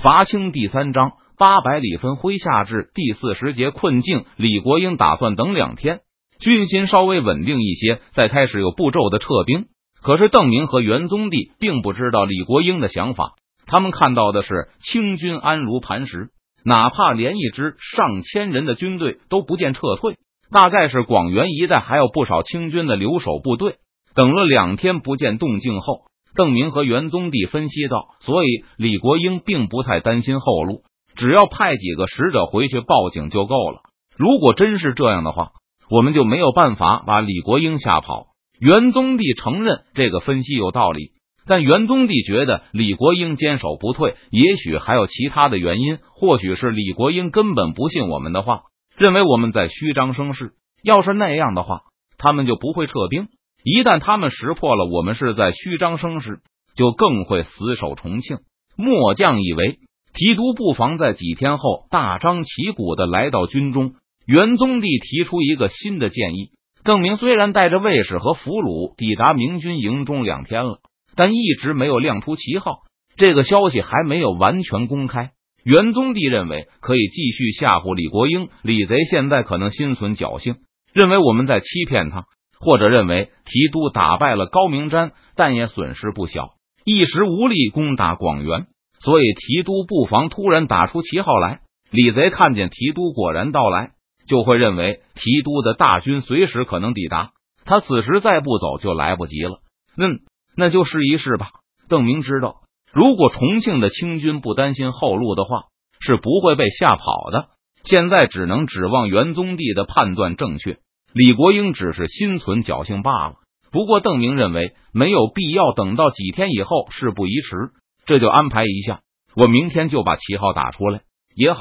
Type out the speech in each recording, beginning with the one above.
伐清第三章八百里分麾下至第四十节困境。李国英打算等两天，军心稍微稳定一些，再开始有步骤的撤兵。可是邓明和元宗帝并不知道李国英的想法，他们看到的是清军安如磐石，哪怕连一支上千人的军队都不见撤退，大概是广元一带还有不少清军的留守部队。等了两天不见动静后。邓明和元宗帝分析道：“所以李国英并不太担心后路，只要派几个使者回去报警就够了。如果真是这样的话，我们就没有办法把李国英吓跑。”元宗帝承认这个分析有道理，但元宗帝觉得李国英坚守不退，也许还有其他的原因。或许是李国英根本不信我们的话，认为我们在虚张声势。要是那样的话，他们就不会撤兵。一旦他们识破了我们是在虚张声势，就更会死守重庆。末将以为提督不妨在几天后大张旗鼓的来到军中。元宗帝提出一个新的建议：邓明虽然带着卫士和俘虏抵达明军营中两天了，但一直没有亮出旗号，这个消息还没有完全公开。元宗帝认为可以继续吓唬李国英。李贼现在可能心存侥幸，认为我们在欺骗他。或者认为提督打败了高明瞻，但也损失不小，一时无力攻打广元，所以提督不妨突然打出旗号来。李贼看见提督果然到来，就会认为提督的大军随时可能抵达，他此时再不走就来不及了。嗯，那就试一试吧。邓明知道，如果重庆的清军不担心后路的话，是不会被吓跑的。现在只能指望元宗帝的判断正确。李国英只是心存侥幸罢了。不过邓明认为没有必要等到几天以后，事不宜迟，这就安排一下。我明天就把旗号打出来也好。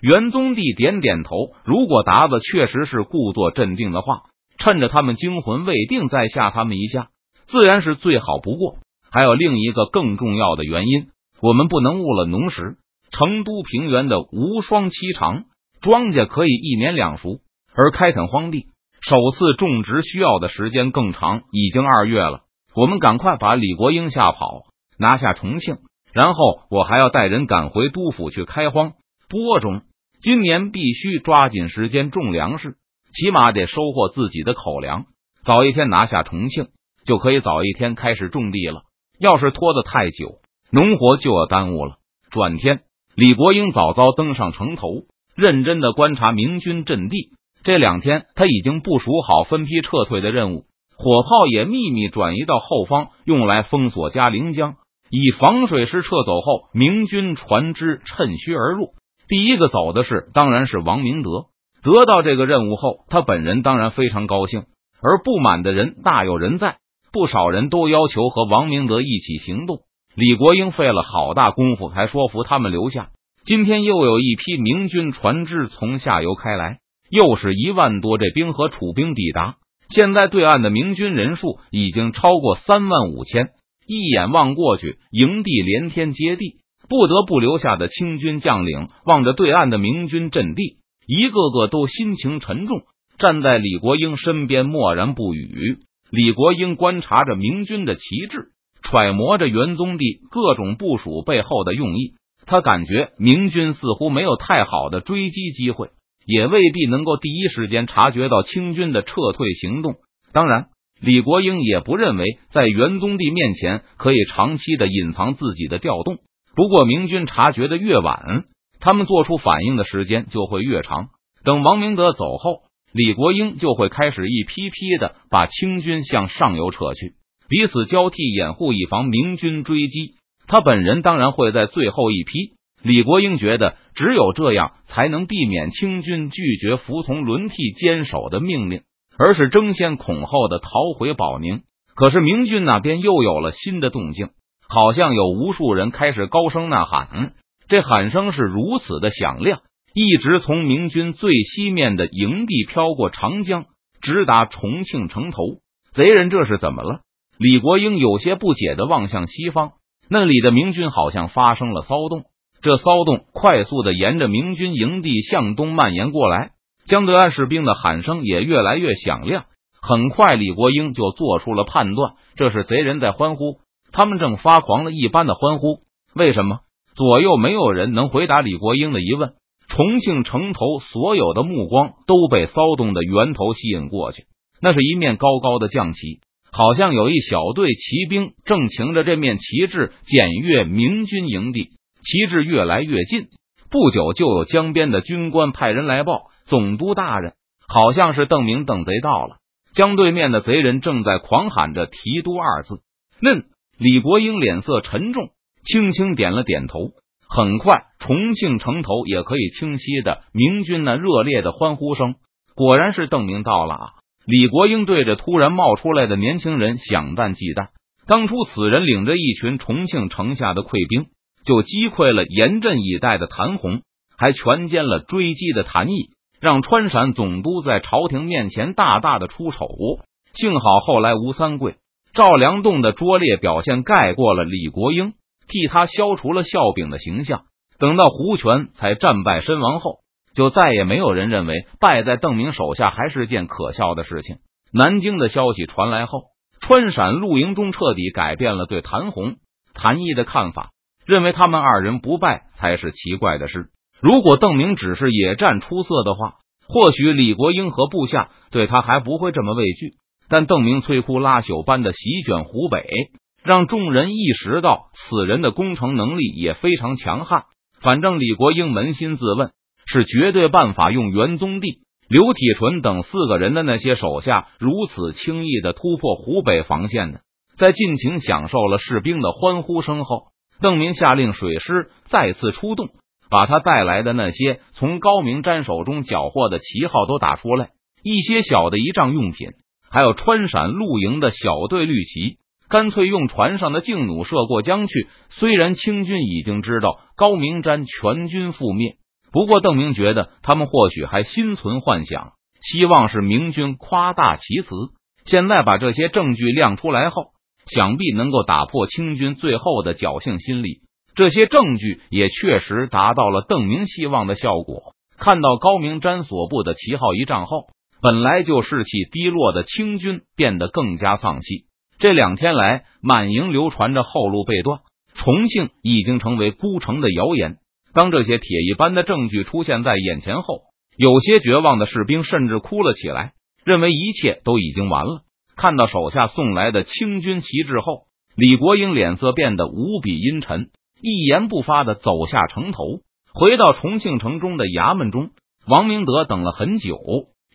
元宗帝点点头。如果达子确实是故作镇定的话，趁着他们惊魂未定，再吓他们一下，自然是最好不过。还有另一个更重要的原因，我们不能误了农时。成都平原的无霜期长，庄稼可以一年两熟，而开垦荒地。首次种植需要的时间更长，已经二月了。我们赶快把李国英吓跑，拿下重庆，然后我还要带人赶回都府去开荒播种。今年必须抓紧时间种粮食，起码得收获自己的口粮。早一天拿下重庆，就可以早一天开始种地了。要是拖得太久，农活就要耽误了。转天，李国英早早登上城头，认真的观察明军阵地。这两天他已经部署好分批撤退的任务，火炮也秘密转移到后方，用来封锁嘉陵江，以防水师撤走后明军船只趁虚而入。第一个走的是，当然是王明德。得到这个任务后，他本人当然非常高兴，而不满的人大有人在，不少人都要求和王明德一起行动。李国英费了好大功夫才说服他们留下。今天又有一批明军船只从下游开来。又是一万多这兵和楚兵抵达，现在对岸的明军人数已经超过三万五千。一眼望过去，营地连天接地，不得不留下的清军将领望着对岸的明军阵地，一个个都心情沉重，站在李国英身边默然不语。李国英观察着明军的旗帜，揣摩着元宗帝各种部署背后的用意，他感觉明军似乎没有太好的追击机会。也未必能够第一时间察觉到清军的撤退行动。当然，李国英也不认为在元宗帝面前可以长期的隐藏自己的调动。不过，明军察觉的越晚，他们做出反应的时间就会越长。等王明德走后，李国英就会开始一批批的把清军向上游撤去，彼此交替掩护，以防明军追击。他本人当然会在最后一批。李国英觉得，只有这样才能避免清军拒绝服从轮替坚守的命令，而是争先恐后的逃回保宁。可是明军那边又有了新的动静，好像有无数人开始高声呐喊，这喊声是如此的响亮，一直从明军最西面的营地飘过长江，直达重庆城头。贼人这是怎么了？李国英有些不解的望向西方，那里的明军好像发生了骚动。这骚动快速的沿着明军营地向东蔓延过来，江对岸士兵的喊声也越来越响亮。很快，李国英就做出了判断：这是贼人在欢呼，他们正发狂了一般的欢呼。为什么？左右没有人能回答李国英的疑问。重庆城头所有的目光都被骚动的源头吸引过去，那是一面高高的将旗，好像有一小队骑兵正擎着这面旗帜检阅明军营地。旗帜越来越近，不久就有江边的军官派人来报：“总督大人，好像是邓明邓贼到了。”江对面的贼人正在狂喊着“提督”二字。嫩李国英脸色沉重，轻轻点了点头。很快，重庆城头也可以清晰的明军那热烈的欢呼声。果然是邓明到了啊！李国英对着突然冒出来的年轻人想淡忌惮。当初此人领着一群重庆城下的溃兵，就击溃了严阵以待的谭红，还全歼了追击的谭毅，让川陕总督在朝廷面前大大的出丑。幸好后来吴三桂、赵良栋的拙劣表现盖过了李国英。替他消除了笑柄的形象。等到胡权才战败身亡后，就再也没有人认为败在邓明手下还是件可笑的事情。南京的消息传来后，川陕陆营中彻底改变了对谭红、谭毅的看法，认为他们二人不败才是奇怪的事。如果邓明只是野战出色的话，或许李国英和部下对他还不会这么畏惧。但邓明摧枯拉朽般的席卷湖北。让众人意识到，此人的攻城能力也非常强悍。反正李国英扪心自问，是绝对办法用元宗帝、刘体纯等四个人的那些手下如此轻易的突破湖北防线的。在尽情享受了士兵的欢呼声后，邓明下令水师再次出动，把他带来的那些从高明瞻手中缴获的旗号都打出来，一些小的仪仗用品，还有川陕露营的小队绿旗。干脆用船上的劲弩射过江去。虽然清军已经知道高明瞻全军覆灭，不过邓明觉得他们或许还心存幻想，希望是明军夸大其词。现在把这些证据亮出来后，想必能够打破清军最后的侥幸心理。这些证据也确实达到了邓明希望的效果。看到高明瞻所部的旗号一仗后，本来就士气低落的清军变得更加丧气。这两天来，满营流传着后路被断，重庆已经成为孤城的谣言。当这些铁一般的证据出现在眼前后，有些绝望的士兵甚至哭了起来，认为一切都已经完了。看到手下送来的清军旗帜后，李国英脸色变得无比阴沉，一言不发的走下城头，回到重庆城中的衙门中。王明德等了很久，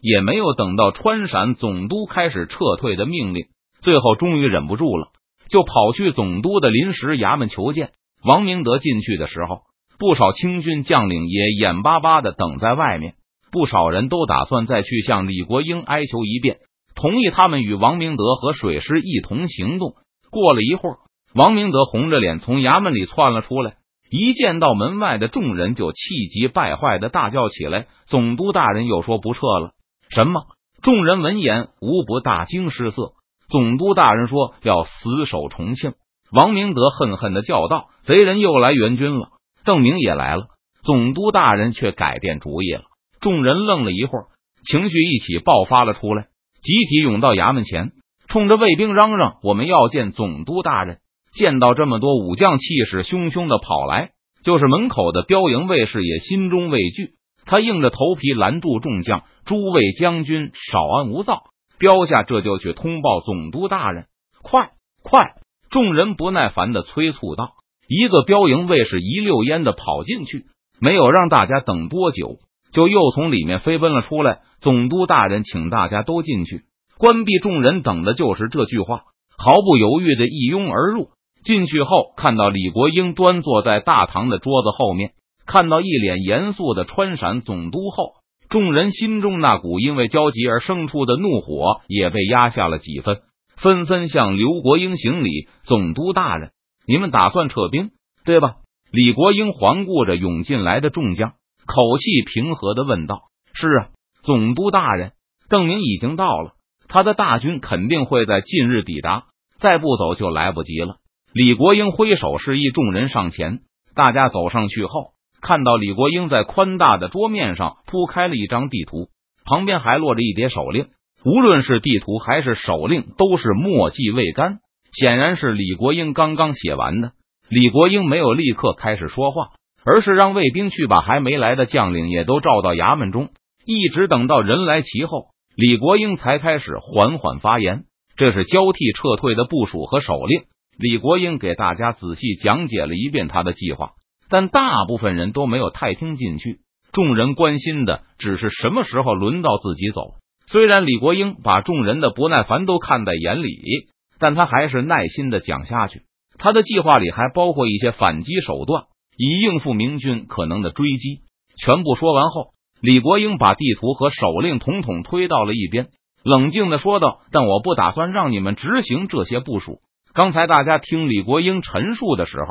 也没有等到川陕总督开始撤退的命令。最后终于忍不住了，就跑去总督的临时衙门求见。王明德进去的时候，不少清军将领也眼巴巴的等在外面。不少人都打算再去向李国英哀求一遍，同意他们与王明德和水师一同行动。过了一会儿，王明德红着脸从衙门里窜了出来，一见到门外的众人，就气急败坏的大叫起来：“总督大人又说不撤了？什么？”众人闻言无不大惊失色。总督大人说要死守重庆，王明德恨恨的叫道：“贼人又来援军了！”邓明也来了，总督大人却改变主意了。众人愣了一会儿，情绪一起爆发了出来，集体涌到衙门前，冲着卫兵嚷嚷：“我们要见总督大人！”见到这么多武将，气势汹汹的跑来，就是门口的标营卫士也心中畏惧，他硬着头皮拦住众将：“诸位将军，少安无躁。”标下，这就去通报总督大人。快快！众人不耐烦的催促道。一个标营卫士一溜烟的跑进去，没有让大家等多久，就又从里面飞奔了出来。总督大人，请大家都进去。关闭众人等的就是这句话，毫不犹豫的一拥而入。进去后，看到李国英端坐在大堂的桌子后面，看到一脸严肃的川陕总督后。众人心中那股因为焦急而生出的怒火也被压下了几分，纷纷向刘国英行礼。总督大人，你们打算撤兵，对吧？李国英环顾着涌进来的众将，口气平和的问道：“是啊，总督大人，邓明已经到了，他的大军肯定会在近日抵达，再不走就来不及了。”李国英挥手示意众人上前，大家走上去后。看到李国英在宽大的桌面上铺开了一张地图，旁边还落着一叠手令。无论是地图还是手令，都是墨迹未干，显然是李国英刚刚写完的。李国英没有立刻开始说话，而是让卫兵去把还没来的将领也都召到衙门中，一直等到人来齐后，李国英才开始缓缓发言。这是交替撤退的部署和手令。李国英给大家仔细讲解了一遍他的计划，但大部分人都没有太听进去。众人关心的只是什么时候轮到自己走。虽然李国英把众人的不耐烦都看在眼里，但他还是耐心的讲下去。他的计划里还包括一些反击手段，以应付明军可能的追击。全部说完后，李国英把地图和手令统统推到了一边，冷静的说道：“但我不打算让你们执行这些部署。刚才大家听李国英陈述的时候，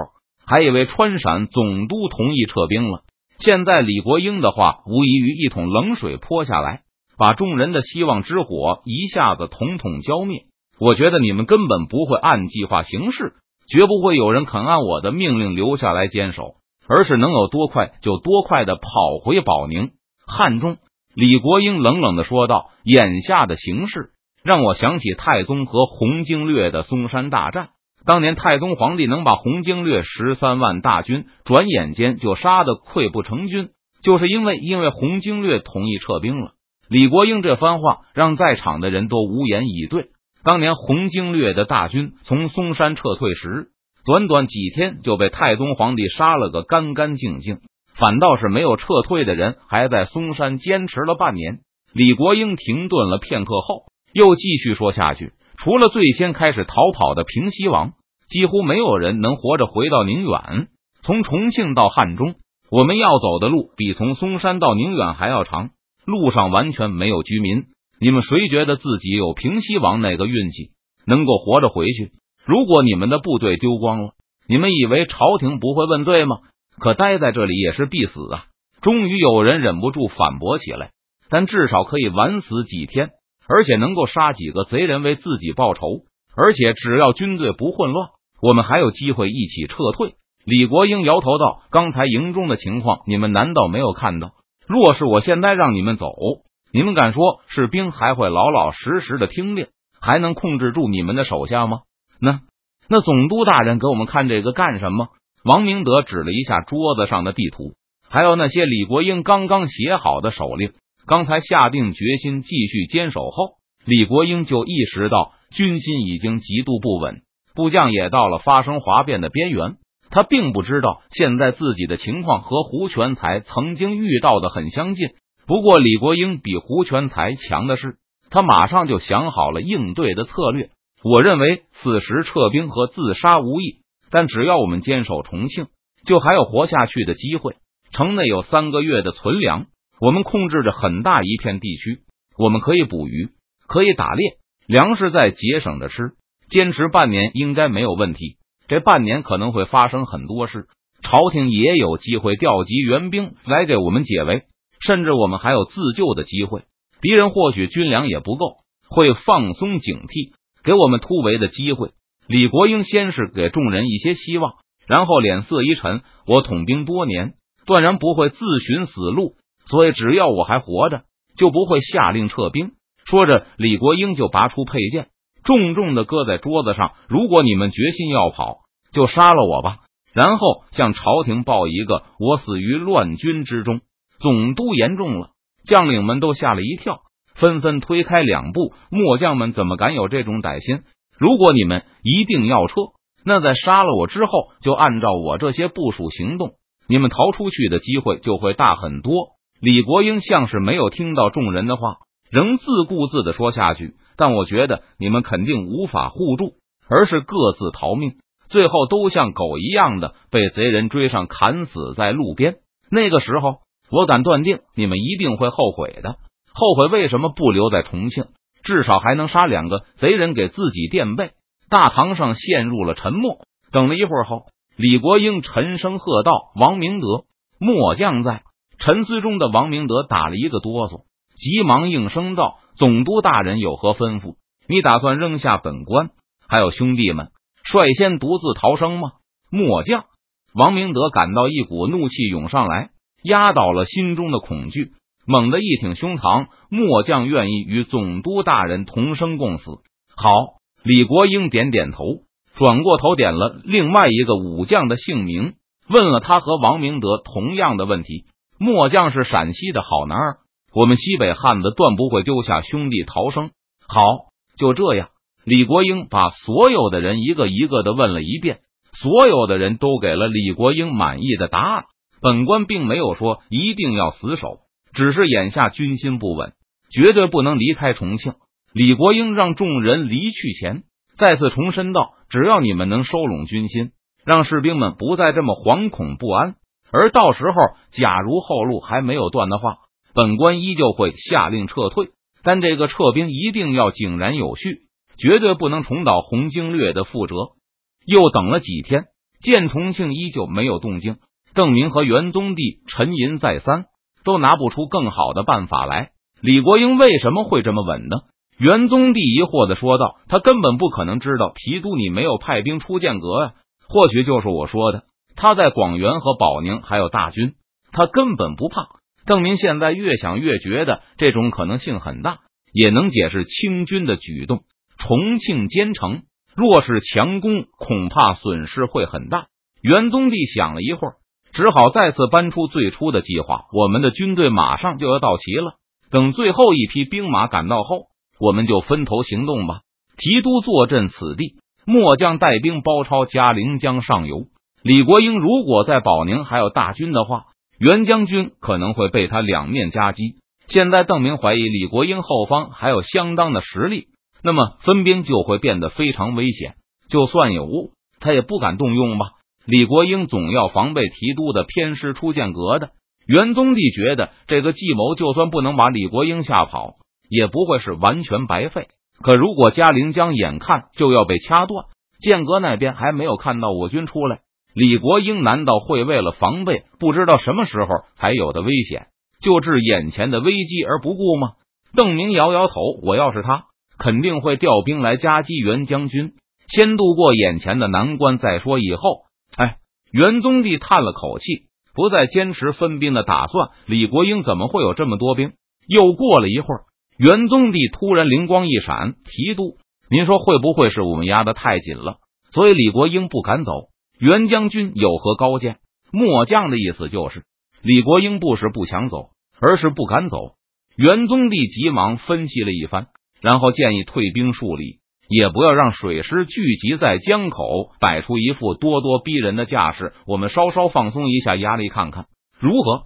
还以为川陕总督同意撤兵了。现在李国英的话，无异于一桶冷水泼下来。”把众人的希望之火一下子统统浇灭。我觉得你们根本不会按计划行事，绝不会有人肯按我的命令留下来坚守，而是能有多快就多快的跑回保宁。汉中，李国英冷冷的说道：“眼下的形势让我想起太宗和洪经略的嵩山大战。当年太宗皇帝能把洪经略十三万大军转眼间就杀得溃不成军，就是因为因为洪经略同意撤兵了。”李国英这番话让在场的人都无言以对。当年红经略的大军从嵩山撤退时，短短几天就被太宗皇帝杀了个干干净净，反倒是没有撤退的人还在嵩山坚持了半年。李国英停顿了片刻后，又继续说下去：“除了最先开始逃跑的平西王，几乎没有人能活着回到宁远。从重庆到汉中，我们要走的路比从嵩山到宁远还要长。”路上完全没有居民，你们谁觉得自己有平西王那个运气，能够活着回去？如果你们的部队丢光了，你们以为朝廷不会问罪吗？可待在这里也是必死啊！终于有人忍不住反驳起来，但至少可以晚死几天，而且能够杀几个贼人为自己报仇，而且只要军队不混乱，我们还有机会一起撤退。李国英摇头道：“刚才营中的情况，你们难道没有看到？”若是我现在让你们走，你们敢说士兵还会老老实实的听令，还能控制住你们的手下吗？那那总督大人给我们看这个干什么？王明德指了一下桌子上的地图，还有那些李国英刚刚写好的手令。刚才下定决心继续坚守后，李国英就意识到军心已经极度不稳，部将也到了发生哗变的边缘。他并不知道现在自己的情况和胡全才曾经遇到的很相近。不过李国英比胡全才强的是，他马上就想好了应对的策略。我认为此时撤兵和自杀无异，但只要我们坚守重庆，就还有活下去的机会。城内有三个月的存粮，我们控制着很大一片地区，我们可以捕鱼，可以打猎，粮食在节省着吃，坚持半年应该没有问题。这半年可能会发生很多事，朝廷也有机会调集援兵来给我们解围，甚至我们还有自救的机会。敌人或许军粮也不够，会放松警惕，给我们突围的机会。李国英先是给众人一些希望，然后脸色一沉：“我统兵多年，断然不会自寻死路，所以只要我还活着，就不会下令撤兵。”说着，李国英就拔出佩剑。重重的搁在桌子上。如果你们决心要跑，就杀了我吧，然后向朝廷报一个我死于乱军之中。总督言重了，将领们都吓了一跳，纷纷推开两步。末将们怎么敢有这种歹心？如果你们一定要撤，那在杀了我之后，就按照我这些部署行动，你们逃出去的机会就会大很多。李国英像是没有听到众人的话，仍自顾自的说下去。但我觉得你们肯定无法互助，而是各自逃命，最后都像狗一样的被贼人追上，砍死在路边。那个时候，我敢断定你们一定会后悔的，后悔为什么不留在重庆，至少还能杀两个贼人给自己垫背。大堂上陷入了沉默。等了一会儿后，李国英沉声喝道：“王明德，末将在。”沉思中的王明德打了一个哆嗦，急忙应声道。总督大人有何吩咐？你打算扔下本官还有兄弟们，率先独自逃生吗？末将王明德感到一股怒气涌上来，压倒了心中的恐惧，猛地一挺胸膛。末将愿意与总督大人同生共死。好，李国英点点头，转过头点了另外一个武将的姓名，问了他和王明德同样的问题。末将是陕西的好男儿，我们西北汉子断不会丢下兄弟逃生。好，就这样。李国英把所有的人一个一个的问了一遍，所有的人都给了李国英满意的答案。本官并没有说一定要死守，只是眼下军心不稳，绝对不能离开重庆。李国英让众人离去前，再次重申道：“只要你们能收拢军心，让士兵们不再这么惶恐不安。”而到时候，假如后路还没有断的话，本官依旧会下令撤退。但这个撤兵一定要井然有序，绝对不能重蹈洪经略的覆辙。又等了几天，见重庆依旧没有动静，郑明和元宗帝沉吟再三，都拿不出更好的办法来。李国英为什么会这么稳呢？元宗帝疑惑的说道：“他根本不可能知道提督你没有派兵出剑阁呀，或许就是我说的。”他在广元和保宁还有大军，他根本不怕。邓明现在越想越觉得这种可能性很大，也能解释清军的举动。重庆坚城若是强攻，恐怕损失会很大。元宗帝想了一会儿，只好再次搬出最初的计划：我们的军队马上就要到齐了，等最后一批兵马赶到后，我们就分头行动吧。提督坐镇此地，末将带兵包抄嘉陵江上游。李国英如果在保宁还有大军的话，袁将军可能会被他两面夹击。现在邓明怀疑李国英后方还有相当的实力，那么分兵就会变得非常危险。就算有误，他也不敢动用吧？李国英总要防备提督的偏师出剑阁的。元宗帝觉得这个计谋就算不能把李国英吓跑，也不会是完全白费。可如果嘉陵江眼看就要被掐断，剑阁那边还没有看到我军出来。李国英难道会为了防备不知道什么时候才有的危险，就置眼前的危机而不顾吗？邓明摇摇头，我要是他，肯定会调兵来夹击袁将军，先度过眼前的难关再说。以后，哎，元宗帝叹了口气，不再坚持分兵的打算。李国英怎么会有这么多兵？又过了一会儿，元宗帝突然灵光一闪：“提督，您说会不会是我们压得太紧了，所以李国英不敢走？”袁将军有何高见？末将的意思就是，李国英不是不想走，而是不敢走。元宗帝急忙分析了一番，然后建议退兵数里，也不要让水师聚集在江口，摆出一副咄咄逼人的架势。我们稍稍放松一下压力，看看如何？